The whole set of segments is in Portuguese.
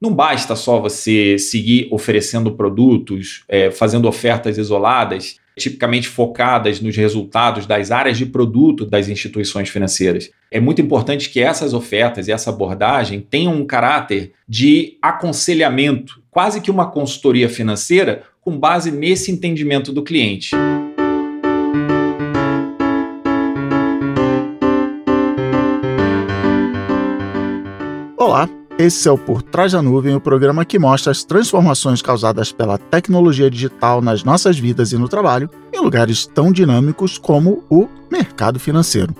Não basta só você seguir oferecendo produtos, é, fazendo ofertas isoladas, tipicamente focadas nos resultados das áreas de produto das instituições financeiras. É muito importante que essas ofertas e essa abordagem tenham um caráter de aconselhamento, quase que uma consultoria financeira, com base nesse entendimento do cliente. Olá, esse é o Por Trás da Nuvem, o programa que mostra as transformações causadas pela tecnologia digital nas nossas vidas e no trabalho, em lugares tão dinâmicos como o mercado financeiro.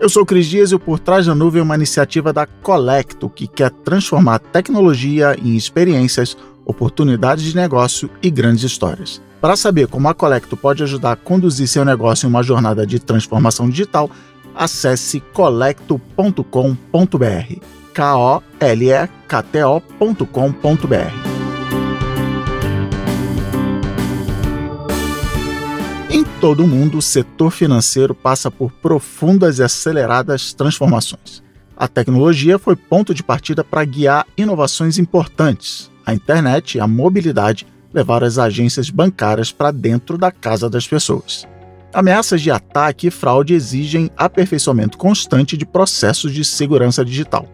Eu sou Cris Dias e o Por Trás da Nuvem é uma iniciativa da Colecto que quer transformar tecnologia em experiências, oportunidades de negócio e grandes histórias. Para saber como a Colecto pode ajudar a conduzir seu negócio em uma jornada de transformação digital, acesse colecto.com.br kolekto.com.br. Em todo o mundo, o setor financeiro passa por profundas e aceleradas transformações. A tecnologia foi ponto de partida para guiar inovações importantes. A internet e a mobilidade levaram as agências bancárias para dentro da casa das pessoas. Ameaças de ataque e fraude exigem aperfeiçoamento constante de processos de segurança digital.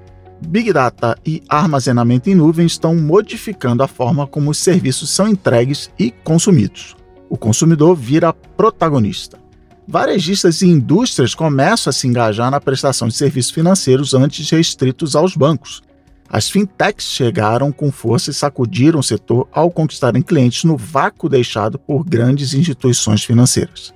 Big Data e armazenamento em nuvem estão modificando a forma como os serviços são entregues e consumidos. O consumidor vira protagonista. Varejistas e indústrias começam a se engajar na prestação de serviços financeiros antes restritos aos bancos. As fintechs chegaram com força e sacudiram o setor ao conquistarem clientes no vácuo deixado por grandes instituições financeiras.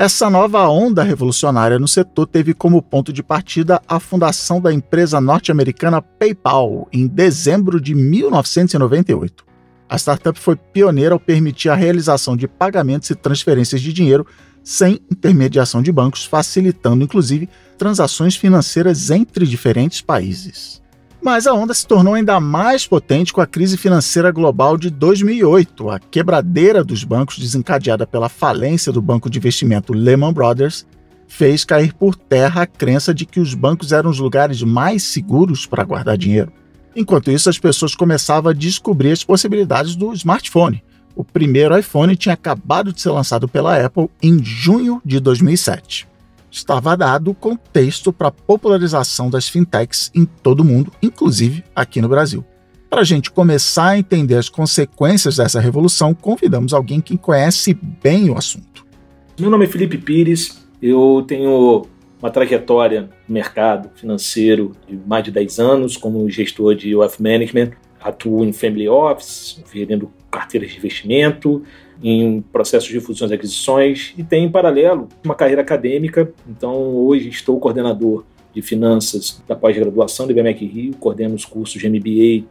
Essa nova onda revolucionária no setor teve como ponto de partida a fundação da empresa norte-americana PayPal em dezembro de 1998. A startup foi pioneira ao permitir a realização de pagamentos e transferências de dinheiro sem intermediação de bancos, facilitando inclusive transações financeiras entre diferentes países. Mas a onda se tornou ainda mais potente com a crise financeira global de 2008. A quebradeira dos bancos, desencadeada pela falência do banco de investimento Lehman Brothers, fez cair por terra a crença de que os bancos eram os lugares mais seguros para guardar dinheiro. Enquanto isso, as pessoas começavam a descobrir as possibilidades do smartphone. O primeiro iPhone tinha acabado de ser lançado pela Apple em junho de 2007 estava dado o contexto para a popularização das fintechs em todo o mundo, inclusive aqui no Brasil. Para a gente começar a entender as consequências dessa revolução, convidamos alguém que conhece bem o assunto. Meu nome é Felipe Pires, eu tenho uma trajetória no mercado financeiro de mais de 10 anos como gestor de wealth management, atuo em family office, vendendo carteiras de investimento, em processos de fusões e aquisições e tem em paralelo uma carreira acadêmica. Então, hoje estou coordenador de finanças da pós-graduação do IBMEC Rio, coordeno os cursos de MBA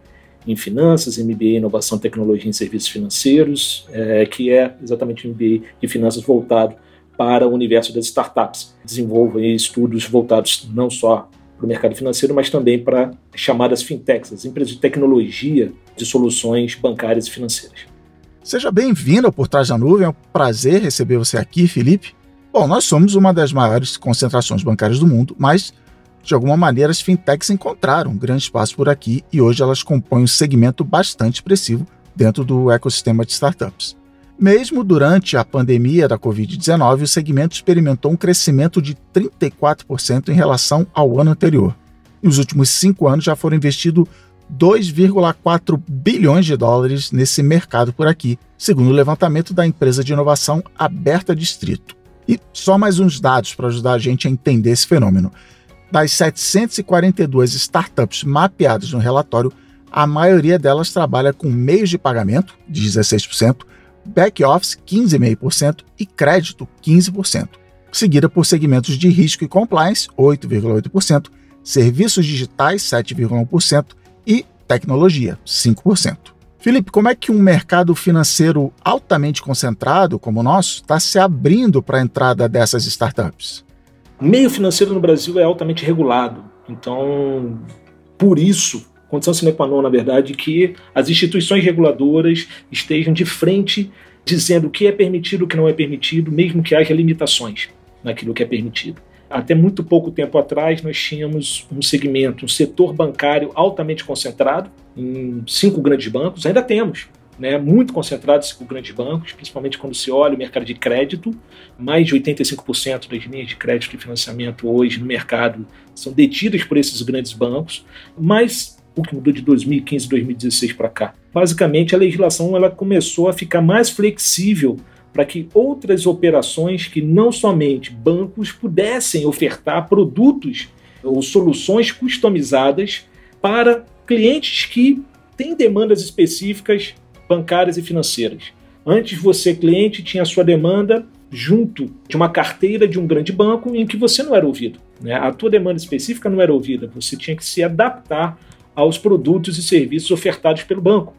em finanças, MBA inovação, tecnologia e serviços financeiros, é, que é exatamente o MBA de finanças voltado para o universo das startups. Desenvolvo estudos voltados não só para o mercado financeiro, mas também para chamadas fintechs, as empresas de tecnologia de soluções bancárias e financeiras. Seja bem-vindo ao Por Trás da Nuvem, é um prazer receber você aqui, Felipe. Bom, nós somos uma das maiores concentrações bancárias do mundo, mas de alguma maneira as fintechs encontraram um grande espaço por aqui e hoje elas compõem um segmento bastante expressivo dentro do ecossistema de startups. Mesmo durante a pandemia da Covid-19, o segmento experimentou um crescimento de 34% em relação ao ano anterior. Nos últimos cinco anos já foram investidos 2,4 bilhões de dólares nesse mercado por aqui, segundo o levantamento da empresa de inovação Aberta Distrito. E só mais uns dados para ajudar a gente a entender esse fenômeno. Das 742 startups mapeadas no relatório, a maioria delas trabalha com meios de pagamento, 16%, back-office, 15,5% e crédito, 15%, seguida por segmentos de risco e compliance, 8,8%, serviços digitais, 7,1% e tecnologia, 5%. Felipe, como é que um mercado financeiro altamente concentrado como o nosso está se abrindo para a entrada dessas startups? Meio financeiro no Brasil é altamente regulado. Então, por isso, condição sine qua non, na verdade, que as instituições reguladoras estejam de frente dizendo o que é permitido o que não é permitido, mesmo que haja limitações naquilo que é permitido. Até muito pouco tempo atrás, nós tínhamos um segmento, um setor bancário altamente concentrado em cinco grandes bancos, ainda temos, né, muito concentrado em cinco grandes bancos, principalmente quando se olha o mercado de crédito. Mais de 85% das linhas de crédito e financiamento hoje no mercado são detidas por esses grandes bancos, mas o que mudou de 2015 2016 para cá? Basicamente, a legislação ela começou a ficar mais flexível para que outras operações que não somente bancos pudessem ofertar produtos ou soluções customizadas para clientes que têm demandas específicas bancárias e financeiras. Antes você, cliente, tinha a sua demanda junto de uma carteira de um grande banco em que você não era ouvido. Né? A tua demanda específica não era ouvida, você tinha que se adaptar aos produtos e serviços ofertados pelo banco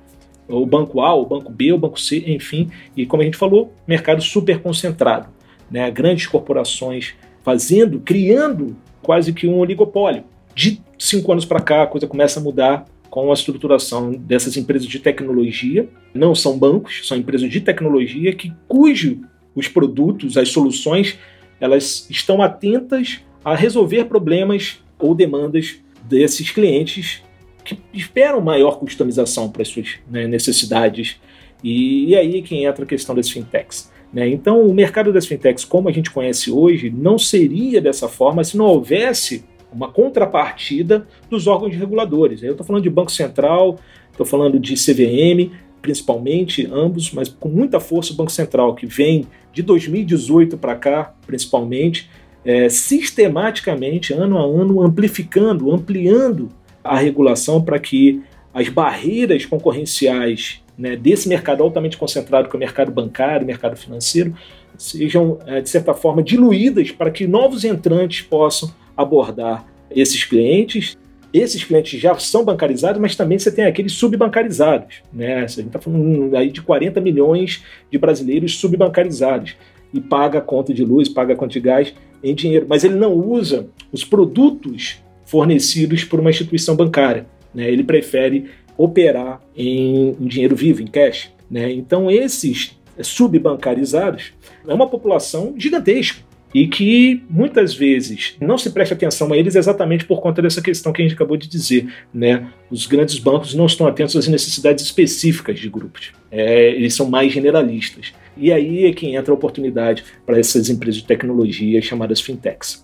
o banco A, o banco B, o banco C, enfim. E como a gente falou, mercado super concentrado. Né? Grandes corporações fazendo, criando quase que um oligopólio. De cinco anos para cá, a coisa começa a mudar com a estruturação dessas empresas de tecnologia. Não são bancos, são empresas de tecnologia que cujo os produtos, as soluções, elas estão atentas a resolver problemas ou demandas desses clientes que esperam maior customização para as suas né, necessidades. E, e, aí que entra a questão das fintechs. Né? Então, o mercado das fintechs, como a gente conhece hoje, não seria dessa forma se não houvesse uma contrapartida dos órgãos reguladores. Eu estou falando de Banco Central, estou falando de CVM, principalmente, ambos, mas com muita força o Banco Central, que vem de 2018 para cá, principalmente, é, sistematicamente, ano a ano, amplificando, ampliando a regulação para que as barreiras concorrenciais né, desse mercado altamente concentrado, que é o mercado bancário, mercado financeiro, sejam, é, de certa forma, diluídas para que novos entrantes possam abordar esses clientes. Esses clientes já são bancarizados, mas também você tem aqueles subbancarizados. Né? A gente está falando aí de 40 milhões de brasileiros subbancarizados e paga conta de luz, paga conta de gás em dinheiro, mas ele não usa os produtos fornecidos por uma instituição bancária. Né? Ele prefere operar em, dinheiro vivo, em cash. Né? Então, esses subbancarizados é uma população gigantesca e que muitas vezes não se presta atenção a eles exatamente por conta dessa questão que a gente acabou de dizer. Né? Os grandes bancos não estão atentos às necessidades específicas de grupos, é, eles são mais generalistas. E aí é que entra a oportunidade para essas empresas de tecnologia chamadas fintechs.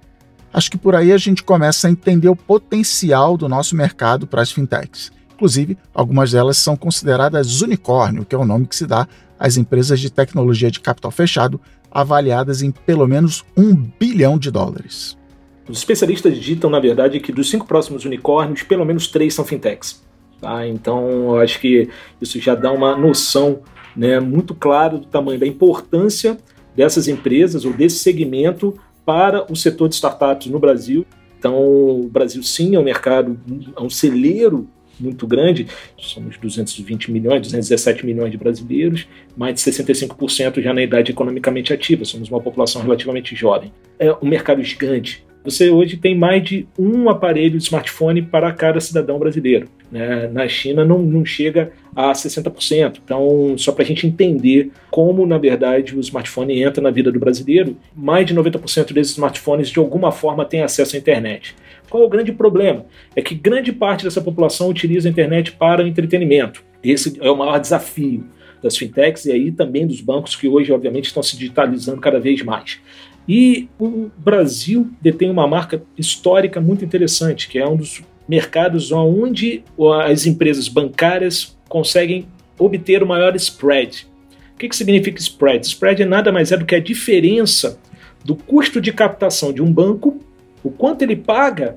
Acho que por aí a gente começa a entender o potencial do nosso mercado para as fintechs. Inclusive, algumas delas são consideradas unicórnio, que é o nome que se dá às empresas de tecnologia de capital fechado, avaliadas em pelo menos um bilhão de dólares. Os especialistas ditam, na verdade, que dos cinco próximos unicórnios, pelo menos três são fintechs. Tá? Então, eu acho que isso já dá uma noção né, muito clara do tamanho da importância dessas empresas ou desse segmento para o setor de startups no Brasil. Então, o Brasil sim é um mercado, é um celeiro muito grande, somos 220 milhões, 217 milhões de brasileiros, mais de 65% já na idade economicamente ativa, somos uma população relativamente jovem. É um mercado gigante, você hoje tem mais de um aparelho de smartphone para cada cidadão brasileiro. Né? Na China não, não chega a 60%. Então, só para a gente entender como, na verdade, o smartphone entra na vida do brasileiro, mais de 90% desses smartphones de alguma forma têm acesso à internet. Qual é o grande problema? É que grande parte dessa população utiliza a internet para entretenimento. Esse é o maior desafio das fintechs e aí também dos bancos que hoje, obviamente, estão se digitalizando cada vez mais. E o Brasil detém uma marca histórica muito interessante, que é um dos mercados onde as empresas bancárias conseguem obter o maior spread. O que, que significa spread? Spread é nada mais é do que a diferença do custo de captação de um banco, o quanto ele paga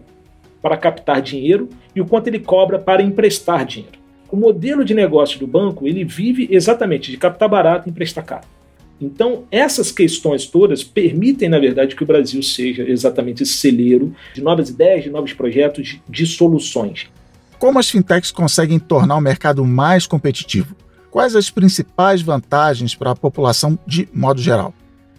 para captar dinheiro e o quanto ele cobra para emprestar dinheiro. O modelo de negócio do banco ele vive exatamente de captar barato e emprestar caro. Então, essas questões todas permitem, na verdade, que o Brasil seja exatamente esse celeiro de novas ideias, de novos projetos, de, de soluções. Como as fintechs conseguem tornar o mercado mais competitivo? Quais as principais vantagens para a população de modo geral?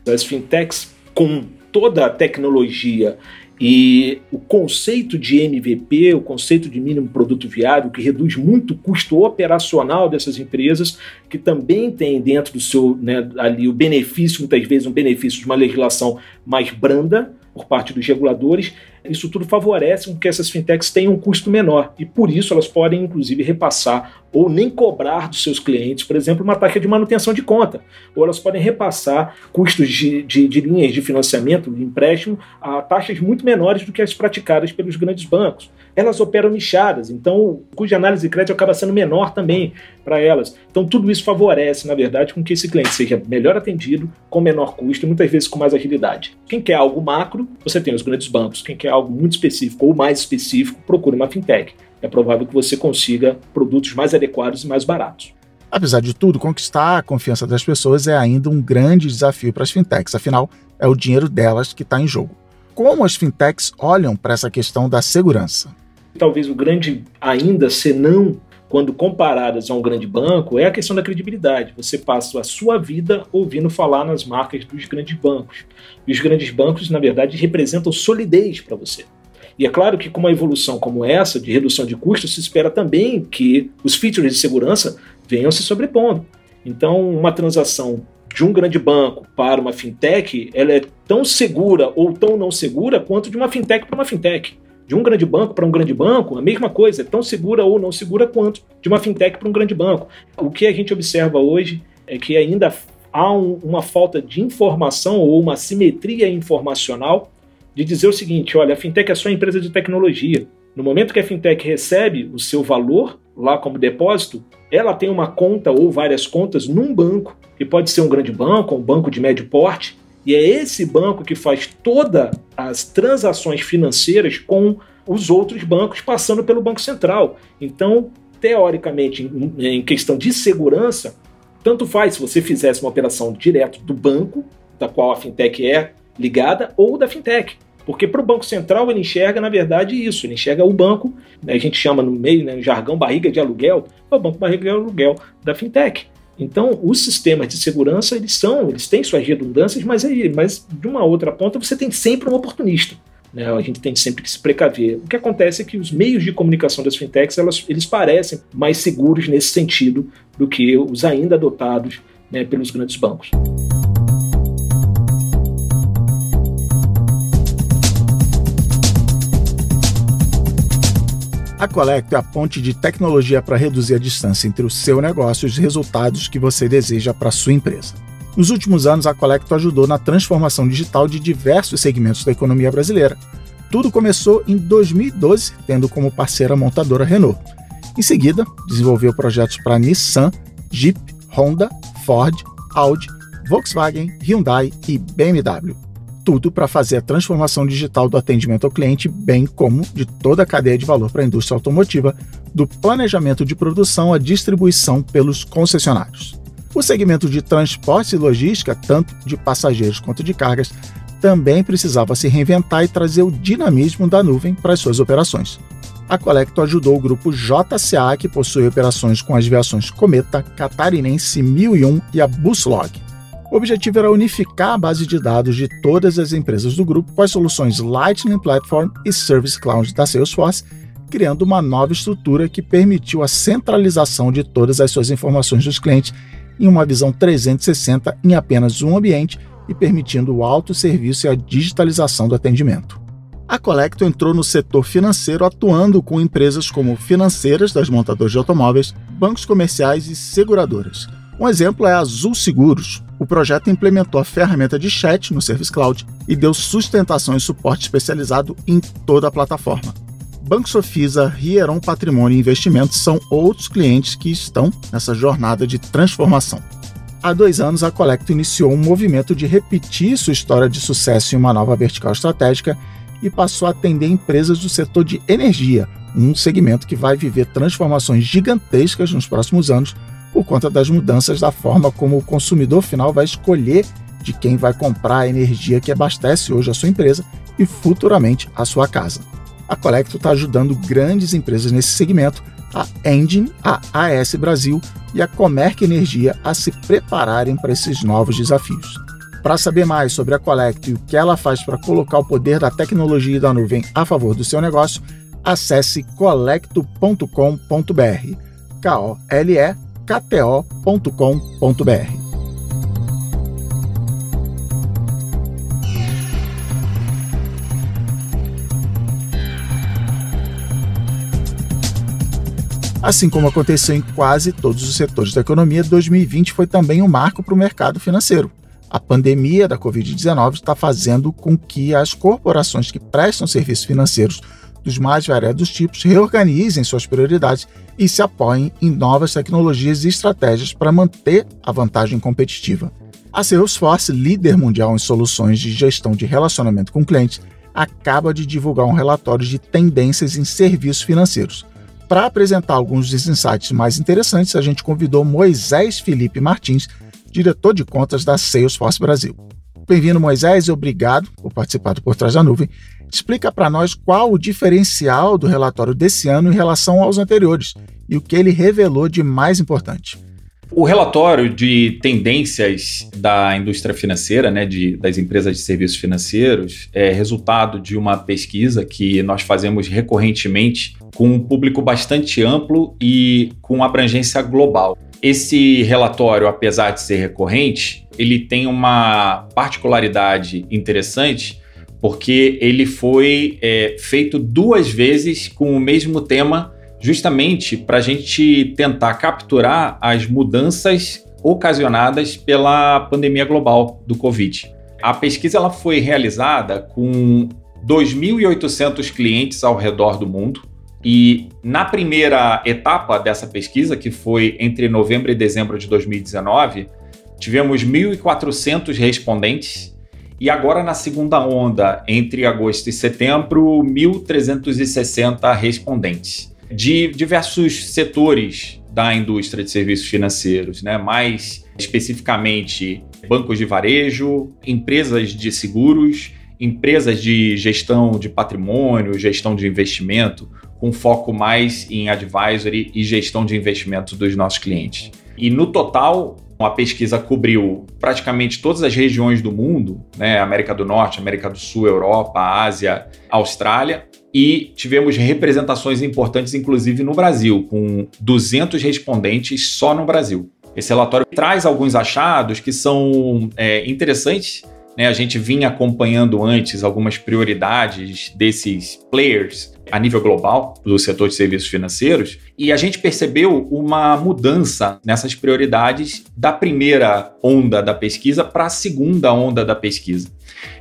As fintechs, com toda a tecnologia e o conceito de MVP, o conceito de mínimo produto viável, que reduz muito o custo operacional dessas empresas, que também tem dentro do seu né, ali o benefício, muitas vezes um benefício de uma legislação mais branda, por parte dos reguladores, isso tudo favorece que essas fintechs tenham um custo menor e por isso elas podem inclusive repassar ou nem cobrar dos seus clientes, por exemplo, uma taxa de manutenção de conta, ou elas podem repassar custos de, de, de linhas de financiamento, de empréstimo, a taxas muito menores do que as praticadas pelos grandes bancos. Elas operam nichadas, então de análise de crédito acaba sendo menor também para elas. Então tudo isso favorece, na verdade, com que esse cliente seja melhor atendido, com menor custo e muitas vezes com mais agilidade. Quem quer algo macro, você tem os grandes bancos. Quem quer algo muito específico ou mais específico, procure uma fintech. É provável que você consiga produtos mais adequados e mais baratos. Apesar de tudo, conquistar a confiança das pessoas é ainda um grande desafio para as fintechs, afinal, é o dinheiro delas que está em jogo. Como as fintechs olham para essa questão da segurança? Talvez o grande ainda senão quando comparadas a um grande banco, é a questão da credibilidade. Você passa a sua vida ouvindo falar nas marcas dos grandes bancos. E os grandes bancos, na verdade, representam solidez para você. E é claro que com uma evolução como essa, de redução de custos, se espera também que os features de segurança venham se sobrepondo. Então, uma transação de um grande banco para uma fintech, ela é tão segura ou tão não segura quanto de uma fintech para uma fintech de um grande banco para um grande banco, a mesma coisa, é tão segura ou não segura quanto de uma fintech para um grande banco. O que a gente observa hoje é que ainda há um, uma falta de informação ou uma simetria informacional de dizer o seguinte: olha, a fintech é só empresa de tecnologia. No momento que a fintech recebe o seu valor lá como depósito, ela tem uma conta ou várias contas num banco, que pode ser um grande banco, um banco de médio porte, e é esse banco que faz todas as transações financeiras com os outros bancos passando pelo Banco Central. Então, teoricamente, em questão de segurança, tanto faz se você fizesse uma operação direto do banco, da qual a fintech é ligada, ou da fintech. Porque para o Banco Central ele enxerga, na verdade, isso. Ele enxerga o banco, né, a gente chama no meio, né, no jargão, barriga de aluguel, é o banco barriga de aluguel da fintech. Então, os sistemas de segurança, eles são, eles têm suas redundâncias, mas, aí, mas de uma outra ponta você tem sempre um oportunista. Né? A gente tem sempre que se precaver. O que acontece é que os meios de comunicação das fintechs, elas, eles parecem mais seguros nesse sentido do que os ainda adotados né, pelos grandes bancos. A Colecto é a ponte de tecnologia para reduzir a distância entre o seu negócio e os resultados que você deseja para a sua empresa. Nos últimos anos, a Colecto ajudou na transformação digital de diversos segmentos da economia brasileira. Tudo começou em 2012, tendo como parceira a montadora Renault. Em seguida, desenvolveu projetos para Nissan, Jeep, Honda, Ford, Audi, Volkswagen, Hyundai e BMW tudo para fazer a transformação digital do atendimento ao cliente, bem como de toda a cadeia de valor para a indústria automotiva, do planejamento de produção à distribuição pelos concessionários. O segmento de transporte e logística, tanto de passageiros quanto de cargas, também precisava se reinventar e trazer o dinamismo da nuvem para as suas operações. A Colecto ajudou o grupo JCA, que possui operações com as viações Cometa, Catarinense 1001 e a Buslog. O objetivo era unificar a base de dados de todas as empresas do grupo com as soluções Lightning Platform e Service Cloud da Salesforce, criando uma nova estrutura que permitiu a centralização de todas as suas informações dos clientes em uma visão 360 em apenas um ambiente e permitindo o autosserviço e a digitalização do atendimento. A Colecto entrou no setor financeiro atuando com empresas como financeiras das montadoras de automóveis, bancos comerciais e seguradoras. Um exemplo é a Azul Seguros, o projeto implementou a ferramenta de chat no Service Cloud e deu sustentação e suporte especializado em toda a plataforma. Banco Sofisa, Rieron Patrimônio e Investimentos são outros clientes que estão nessa jornada de transformação. Há dois anos, a Colecto iniciou um movimento de repetir sua história de sucesso em uma nova vertical estratégica e passou a atender empresas do setor de energia, um segmento que vai viver transformações gigantescas nos próximos anos por conta das mudanças da forma como o consumidor final vai escolher de quem vai comprar a energia que abastece hoje a sua empresa e futuramente a sua casa. A Colecto está ajudando grandes empresas nesse segmento, a Engine, a AS Brasil e a Comerc Energia a se prepararem para esses novos desafios. Para saber mais sobre a Colecto e o que ela faz para colocar o poder da tecnologia e da nuvem a favor do seu negócio, acesse colecto.com.br. K-O-L-E kto.com.br. Assim como aconteceu em quase todos os setores da economia, 2020 foi também um marco para o mercado financeiro. A pandemia da Covid-19 está fazendo com que as corporações que prestam serviços financeiros dos mais variados tipos reorganizem suas prioridades e se apoiem em novas tecnologias e estratégias para manter a vantagem competitiva. A Salesforce, líder mundial em soluções de gestão de relacionamento com clientes, acaba de divulgar um relatório de tendências em serviços financeiros. Para apresentar alguns dos insights mais interessantes, a gente convidou Moisés Felipe Martins, diretor de contas da Salesforce Brasil. Bem-vindo, Moisés, e obrigado por participar do Por Trás da Nuvem. Explica para nós qual o diferencial do relatório desse ano em relação aos anteriores e o que ele revelou de mais importante. O relatório de tendências da indústria financeira, né, de, das empresas de serviços financeiros, é resultado de uma pesquisa que nós fazemos recorrentemente com um público bastante amplo e com abrangência global. Esse relatório, apesar de ser recorrente, ele tem uma particularidade interessante porque ele foi é, feito duas vezes com o mesmo tema justamente para a gente tentar capturar as mudanças ocasionadas pela pandemia global do Covid. A pesquisa ela foi realizada com 2.800 clientes ao redor do mundo e na primeira etapa dessa pesquisa, que foi entre novembro e dezembro de 2019, tivemos 1.400 respondentes e agora na segunda onda, entre agosto e setembro, 1.360 respondentes de diversos setores da indústria de serviços financeiros, né? mais especificamente bancos de varejo, empresas de seguros, empresas de gestão de patrimônio, gestão de investimento, com foco mais em advisory e gestão de investimentos dos nossos clientes. E no total, a pesquisa cobriu praticamente todas as regiões do mundo, né? América do Norte, América do Sul, Europa, Ásia, Austrália, e tivemos representações importantes, inclusive no Brasil, com 200 respondentes só no Brasil. Esse relatório traz alguns achados que são é, interessantes. Né? A gente vinha acompanhando antes algumas prioridades desses players a nível global do setor de serviços financeiros e a gente percebeu uma mudança nessas prioridades da primeira onda da pesquisa para a segunda onda da pesquisa.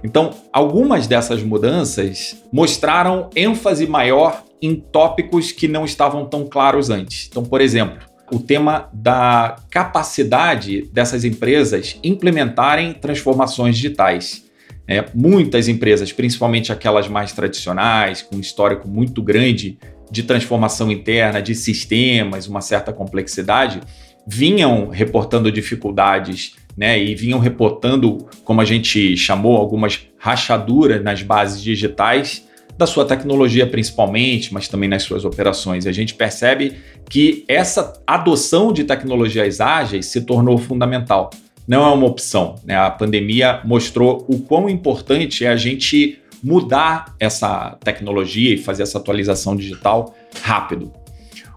Então, algumas dessas mudanças mostraram ênfase maior em tópicos que não estavam tão claros antes. Então, por exemplo, o tema da capacidade dessas empresas implementarem transformações digitais. É, muitas empresas, principalmente aquelas mais tradicionais, com um histórico muito grande de transformação interna, de sistemas, uma certa complexidade, vinham reportando dificuldades né, e vinham reportando, como a gente chamou, algumas rachaduras nas bases digitais da sua tecnologia principalmente, mas também nas suas operações. A gente percebe que essa adoção de tecnologias ágeis se tornou fundamental. Não é uma opção. Né? A pandemia mostrou o quão importante é a gente mudar essa tecnologia e fazer essa atualização digital rápido.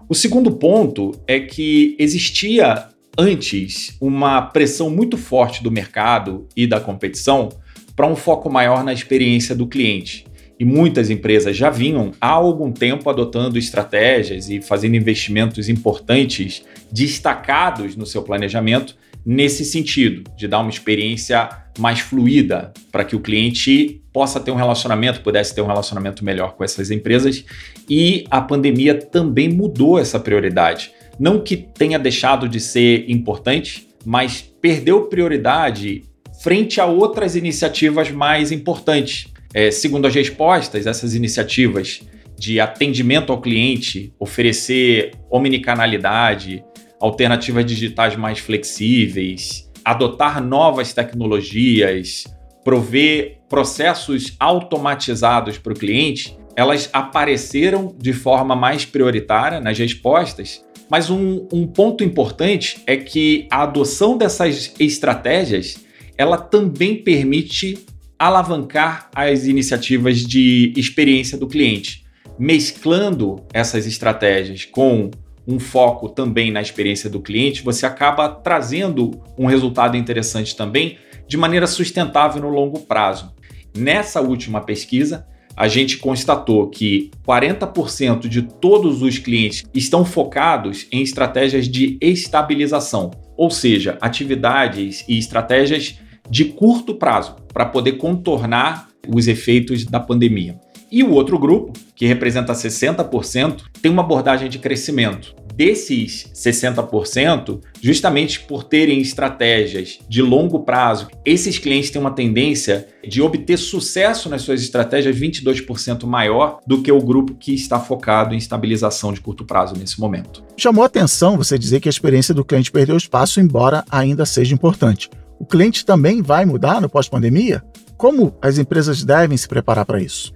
O segundo ponto é que existia antes uma pressão muito forte do mercado e da competição para um foco maior na experiência do cliente. E muitas empresas já vinham há algum tempo adotando estratégias e fazendo investimentos importantes destacados no seu planejamento nesse sentido, de dar uma experiência mais fluida para que o cliente possa ter um relacionamento, pudesse ter um relacionamento melhor com essas empresas. E a pandemia também mudou essa prioridade. Não que tenha deixado de ser importante, mas perdeu prioridade frente a outras iniciativas mais importantes. É, segundo as respostas, essas iniciativas de atendimento ao cliente, oferecer omnicanalidade, alternativas digitais mais flexíveis, adotar novas tecnologias, prover processos automatizados para o cliente, elas apareceram de forma mais prioritária nas respostas mas um, um ponto importante é que a adoção dessas estratégias ela também permite alavancar as iniciativas de experiência do cliente, mesclando essas estratégias com um foco também na experiência do cliente, você acaba trazendo um resultado interessante também de maneira sustentável no longo prazo. Nessa última pesquisa, a gente constatou que 40% de todos os clientes estão focados em estratégias de estabilização, ou seja, atividades e estratégias de curto prazo para poder contornar os efeitos da pandemia. E o outro grupo, que representa 60%, tem uma abordagem de crescimento. Desses 60%, justamente por terem estratégias de longo prazo, esses clientes têm uma tendência de obter sucesso nas suas estratégias 22% maior do que o grupo que está focado em estabilização de curto prazo nesse momento. Chamou atenção você dizer que a experiência do cliente perdeu espaço, embora ainda seja importante. O cliente também vai mudar no pós-pandemia? Como as empresas devem se preparar para isso?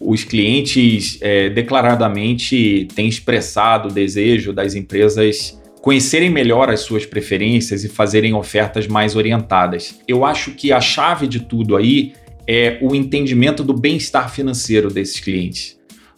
Os clientes é, declaradamente têm expressado o desejo das empresas conhecerem melhor as suas preferências e fazerem ofertas mais orientadas. Eu acho que a chave de tudo aí é o entendimento do bem-estar financeiro desses clientes.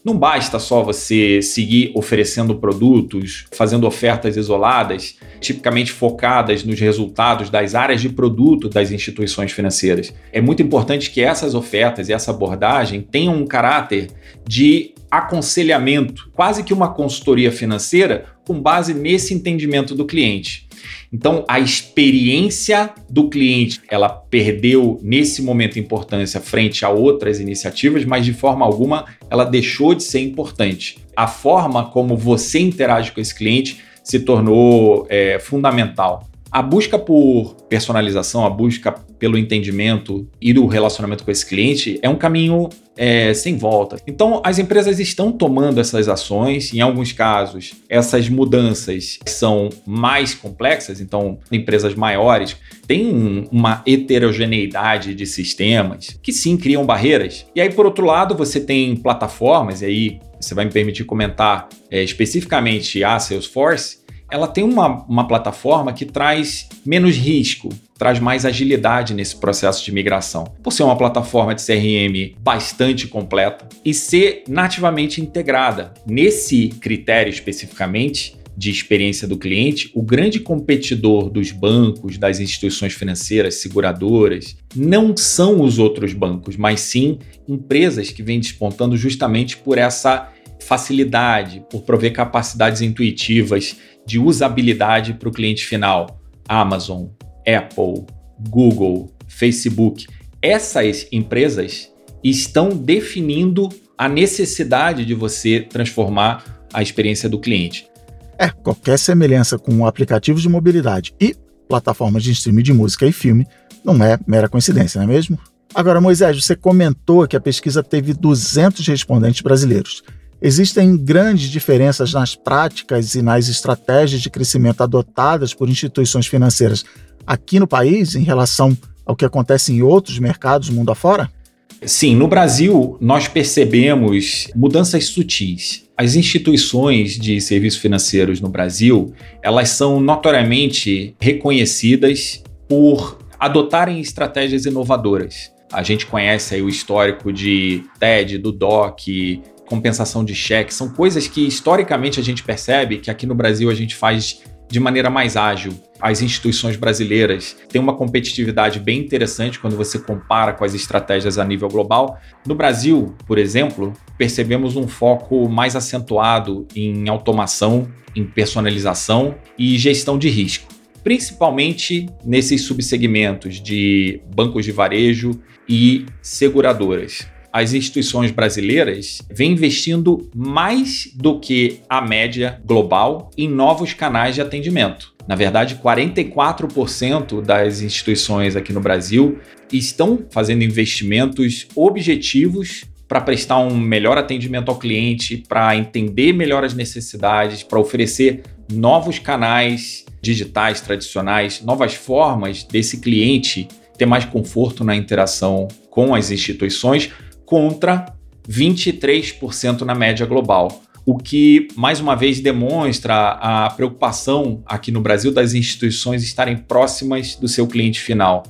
Não basta só você seguir oferecendo produtos, fazendo ofertas isoladas, tipicamente focadas nos resultados das áreas de produto das instituições financeiras. É muito importante que essas ofertas e essa abordagem tenham um caráter de aconselhamento, quase que uma consultoria financeira, com base nesse entendimento do cliente. Então, a experiência do cliente, ela perdeu nesse momento importância frente a outras iniciativas, mas de forma alguma ela deixou de ser importante. A forma como você interage com esse cliente se tornou é, fundamental. A busca por personalização, a busca pelo entendimento e do relacionamento com esse cliente é um caminho é, sem volta. Então, as empresas estão tomando essas ações, em alguns casos, essas mudanças são mais complexas, então, empresas maiores têm um, uma heterogeneidade de sistemas que sim criam barreiras. E aí, por outro lado, você tem plataformas, e aí você vai me permitir comentar é, especificamente a Salesforce ela tem uma, uma plataforma que traz menos risco, traz mais agilidade nesse processo de migração. Por ser uma plataforma de CRM bastante completa e ser nativamente integrada. Nesse critério especificamente, de experiência do cliente, o grande competidor dos bancos, das instituições financeiras, seguradoras, não são os outros bancos, mas sim empresas que vêm despontando justamente por essa facilidade, por prover capacidades intuitivas de usabilidade para o cliente final. Amazon, Apple, Google, Facebook. Essas empresas estão definindo a necessidade de você transformar a experiência do cliente. É, qualquer semelhança com aplicativos de mobilidade e plataformas de streaming de música e filme não é mera coincidência, não é mesmo? Agora, Moisés, você comentou que a pesquisa teve 200 respondentes brasileiros. Existem grandes diferenças nas práticas e nas estratégias de crescimento adotadas por instituições financeiras aqui no país em relação ao que acontece em outros mercados mundo afora? Sim, no Brasil nós percebemos mudanças sutis. As instituições de serviços financeiros no Brasil, elas são notoriamente reconhecidas por adotarem estratégias inovadoras. A gente conhece aí o histórico de TED, do DOC, compensação de cheque, são coisas que historicamente a gente percebe que aqui no Brasil a gente faz de maneira mais ágil. As instituições brasileiras têm uma competitividade bem interessante quando você compara com as estratégias a nível global. No Brasil, por exemplo, percebemos um foco mais acentuado em automação, em personalização e gestão de risco, principalmente nesses subsegmentos de bancos de varejo e seguradoras as instituições brasileiras vêm investindo mais do que a média global em novos canais de atendimento. Na verdade, 44% das instituições aqui no Brasil estão fazendo investimentos objetivos para prestar um melhor atendimento ao cliente, para entender melhor as necessidades, para oferecer novos canais digitais tradicionais, novas formas desse cliente ter mais conforto na interação com as instituições contra 23% na média global. O que, mais uma vez, demonstra a preocupação aqui no Brasil das instituições estarem próximas do seu cliente final.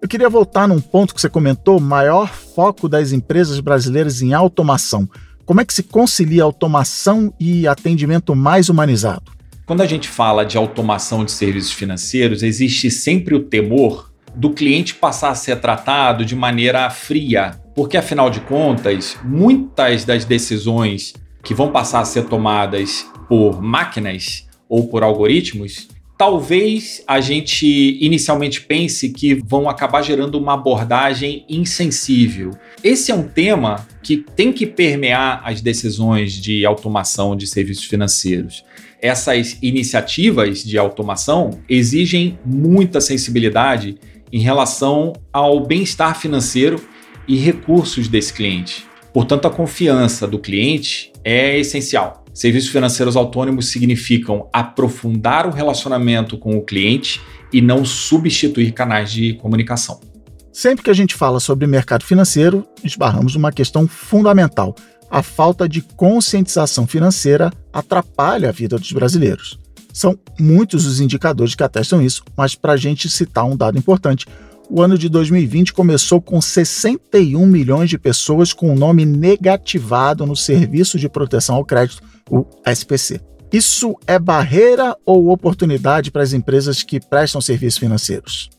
Eu queria voltar num ponto que você comentou: maior foco das empresas brasileiras em automação. Como é que se concilia automação e atendimento mais humanizado? Quando a gente fala de automação de serviços financeiros, existe sempre o temor do cliente passar a ser tratado de maneira fria, porque afinal de contas, muitas das decisões que vão passar a ser tomadas por máquinas ou por algoritmos, talvez a gente inicialmente pense que vão acabar gerando uma abordagem insensível. Esse é um tema que tem que permear as decisões de automação de serviços financeiros. Essas iniciativas de automação exigem muita sensibilidade em relação ao bem-estar financeiro e recursos desse cliente. Portanto, a confiança do cliente é essencial. Serviços financeiros autônomos significam aprofundar o relacionamento com o cliente e não substituir canais de comunicação. Sempre que a gente fala sobre mercado financeiro, esbarramos numa questão fundamental. A falta de conscientização financeira atrapalha a vida dos brasileiros. São muitos os indicadores que atestam isso, mas para a gente citar um dado importante, o ano de 2020 começou com 61 milhões de pessoas com o nome negativado no Serviço de Proteção ao Crédito, o SPC. Isso é barreira ou oportunidade para as empresas que prestam serviços financeiros?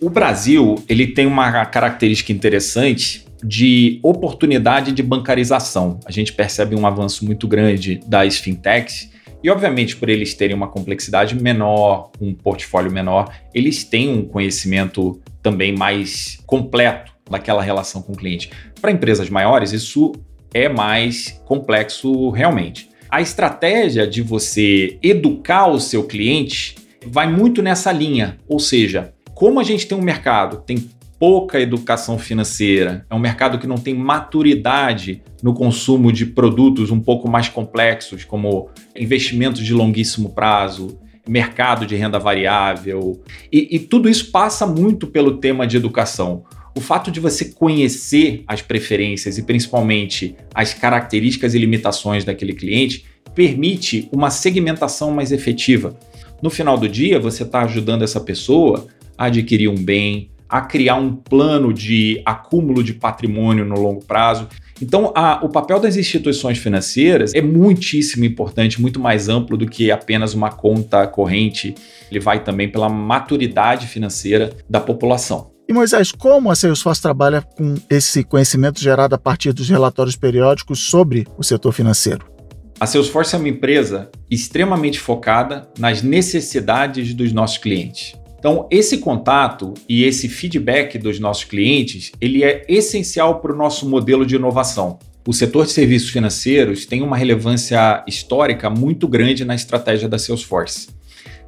O Brasil ele tem uma característica interessante de oportunidade de bancarização. A gente percebe um avanço muito grande das fintechs e, obviamente, por eles terem uma complexidade menor, um portfólio menor, eles têm um conhecimento também mais completo daquela relação com o cliente. Para empresas maiores, isso é mais complexo realmente. A estratégia de você educar o seu cliente vai muito nessa linha, ou seja, como a gente tem um mercado, tem pouca educação financeira, é um mercado que não tem maturidade no consumo de produtos um pouco mais complexos, como investimentos de longuíssimo prazo, mercado de renda variável. E, e tudo isso passa muito pelo tema de educação. O fato de você conhecer as preferências e principalmente as características e limitações daquele cliente permite uma segmentação mais efetiva. No final do dia, você está ajudando essa pessoa a adquirir um bem, a criar um plano de acúmulo de patrimônio no longo prazo. Então, a, o papel das instituições financeiras é muitíssimo importante, muito mais amplo do que apenas uma conta corrente. Ele vai também pela maturidade financeira da população. E Moisés, como a Salesforce trabalha com esse conhecimento gerado a partir dos relatórios periódicos sobre o setor financeiro? A Salesforce é uma empresa extremamente focada nas necessidades dos nossos clientes. Então, esse contato e esse feedback dos nossos clientes, ele é essencial para o nosso modelo de inovação. O setor de serviços financeiros tem uma relevância histórica muito grande na estratégia da Salesforce.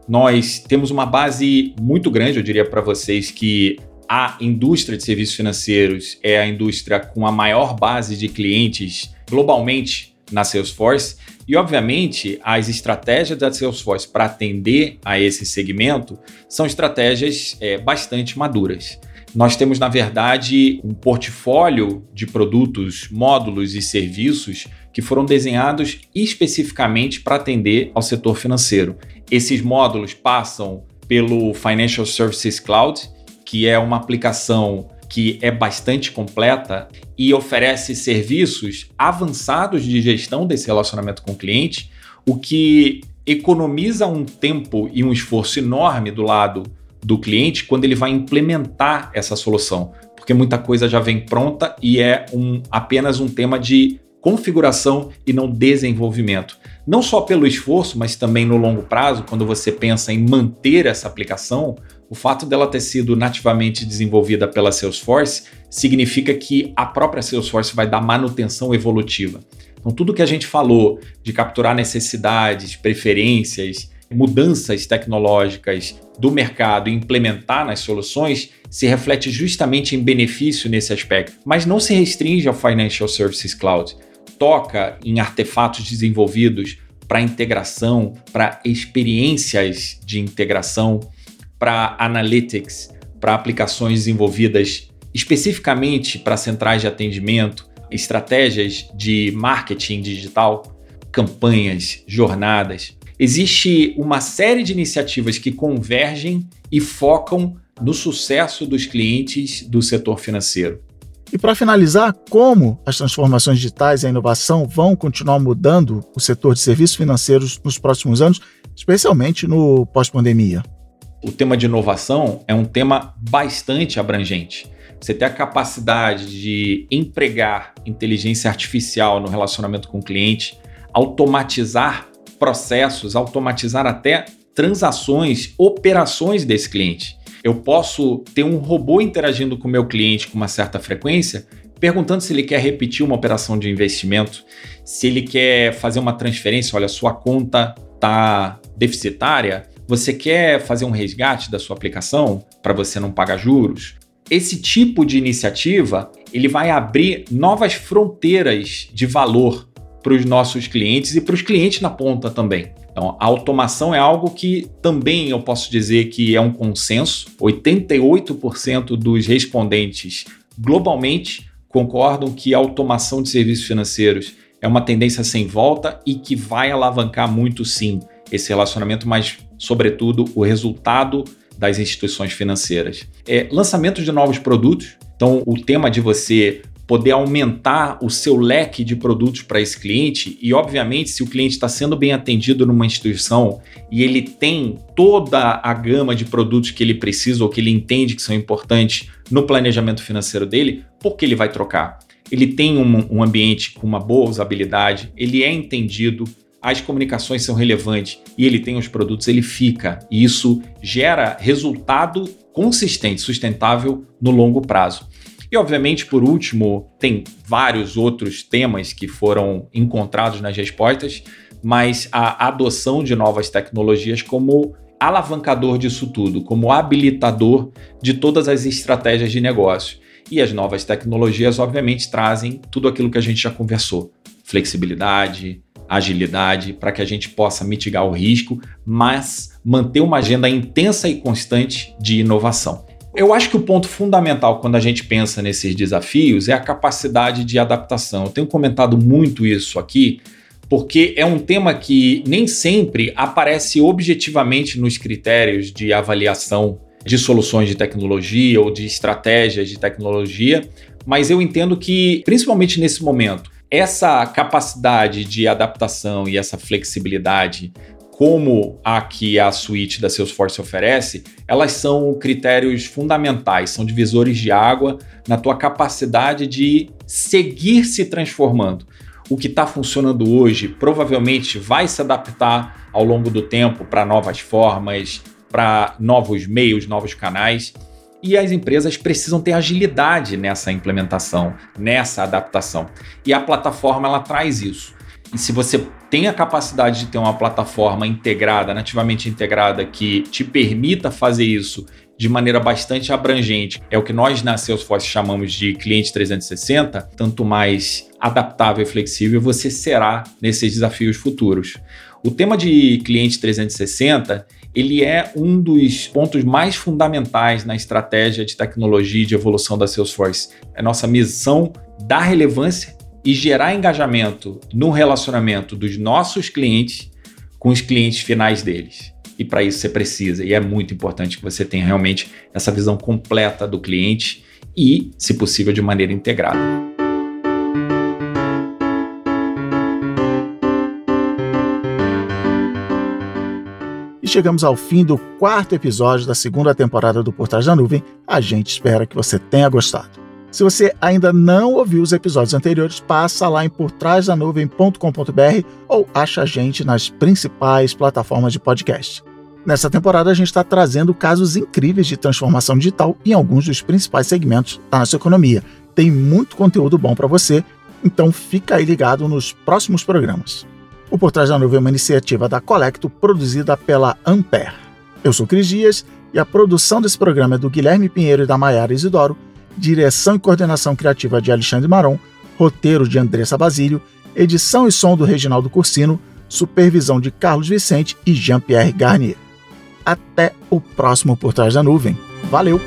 Nós temos uma base muito grande, eu diria para vocês que a indústria de serviços financeiros é a indústria com a maior base de clientes globalmente na Salesforce e, obviamente, as estratégias da Salesforce para atender a esse segmento são estratégias é, bastante maduras. Nós temos, na verdade, um portfólio de produtos, módulos e serviços que foram desenhados especificamente para atender ao setor financeiro. Esses módulos passam pelo Financial Services Cloud, que é uma aplicação que é bastante completa e oferece serviços avançados de gestão desse relacionamento com o cliente, o que economiza um tempo e um esforço enorme do lado do cliente quando ele vai implementar essa solução, porque muita coisa já vem pronta e é um, apenas um tema de configuração e não desenvolvimento. Não só pelo esforço, mas também no longo prazo, quando você pensa em manter essa aplicação, o fato dela ter sido nativamente desenvolvida pela Salesforce significa que a própria Salesforce vai dar manutenção evolutiva. Então, tudo que a gente falou de capturar necessidades, preferências, mudanças tecnológicas do mercado e implementar nas soluções se reflete justamente em benefício nesse aspecto, mas não se restringe ao Financial Services Cloud. Toca em artefatos desenvolvidos para integração, para experiências de integração para analytics, para aplicações desenvolvidas especificamente para centrais de atendimento, estratégias de marketing digital, campanhas, jornadas. Existe uma série de iniciativas que convergem e focam no sucesso dos clientes do setor financeiro. E para finalizar, como as transformações digitais e a inovação vão continuar mudando o setor de serviços financeiros nos próximos anos, especialmente no pós-pandemia? O tema de inovação é um tema bastante abrangente. você ter a capacidade de empregar inteligência artificial no relacionamento com o cliente, automatizar processos, automatizar até transações, operações desse cliente. Eu posso ter um robô interagindo com o meu cliente com uma certa frequência, perguntando se ele quer repetir uma operação de investimento, se ele quer fazer uma transferência, olha, sua conta está deficitária, você quer fazer um resgate da sua aplicação para você não pagar juros? Esse tipo de iniciativa, ele vai abrir novas fronteiras de valor para os nossos clientes e para os clientes na ponta também. Então, a automação é algo que também eu posso dizer que é um consenso. 88% dos respondentes globalmente concordam que a automação de serviços financeiros é uma tendência sem volta e que vai alavancar muito sim esse relacionamento, mas, sobretudo, o resultado das instituições financeiras. É, lançamento de novos produtos. Então, o tema de você poder aumentar o seu leque de produtos para esse cliente e, obviamente, se o cliente está sendo bem atendido numa instituição e ele tem toda a gama de produtos que ele precisa ou que ele entende que são importantes no planejamento financeiro dele, por que ele vai trocar? Ele tem um, um ambiente com uma boa usabilidade, ele é entendido, as comunicações são relevantes e ele tem os produtos, ele fica. E isso gera resultado consistente, sustentável no longo prazo. E, obviamente, por último, tem vários outros temas que foram encontrados nas respostas, mas a adoção de novas tecnologias como alavancador disso tudo, como habilitador de todas as estratégias de negócio. E as novas tecnologias, obviamente, trazem tudo aquilo que a gente já conversou: flexibilidade, agilidade, para que a gente possa mitigar o risco, mas manter uma agenda intensa e constante de inovação. Eu acho que o ponto fundamental quando a gente pensa nesses desafios é a capacidade de adaptação. Eu tenho comentado muito isso aqui, porque é um tema que nem sempre aparece objetivamente nos critérios de avaliação de soluções de tecnologia ou de estratégias de tecnologia, mas eu entendo que, principalmente nesse momento, essa capacidade de adaptação e essa flexibilidade como a que a suíte da Salesforce oferece, elas são critérios fundamentais, são divisores de água na tua capacidade de seguir se transformando. O que está funcionando hoje provavelmente vai se adaptar ao longo do tempo para novas formas, para novos meios, novos canais. E as empresas precisam ter agilidade nessa implementação, nessa adaptação. E a plataforma ela traz isso. E se você tem a capacidade de ter uma plataforma integrada, nativamente integrada, que te permita fazer isso de maneira bastante abrangente, é o que nós na Salesforce chamamos de cliente 360, tanto mais adaptável e flexível você será nesses desafios futuros. O tema de cliente 360 ele é um dos pontos mais fundamentais na estratégia de tecnologia e de evolução da Salesforce. É nossa missão dar relevância e gerar engajamento no relacionamento dos nossos clientes com os clientes finais deles. E para isso você precisa, e é muito importante que você tenha realmente essa visão completa do cliente e, se possível, de maneira integrada. E chegamos ao fim do quarto episódio da segunda temporada do Por Trás da Nuvem. A gente espera que você tenha gostado. Se você ainda não ouviu os episódios anteriores, passa lá em portrásdanuvem.com.br ou acha a gente nas principais plataformas de podcast. Nessa temporada, a gente está trazendo casos incríveis de transformação digital em alguns dos principais segmentos da nossa economia. Tem muito conteúdo bom para você, então fica aí ligado nos próximos programas. O Por Trás da Nuvem é uma iniciativa da Colecto produzida pela Ampere. Eu sou Cris Dias e a produção desse programa é do Guilherme Pinheiro e da Maiara Isidoro direção e coordenação criativa de Alexandre Maron, roteiro de Andressa Basílio, edição e som do Reginaldo Cursino, supervisão de Carlos Vicente e Jean-Pierre Garnier. Até o próximo Por Trás da Nuvem. Valeu!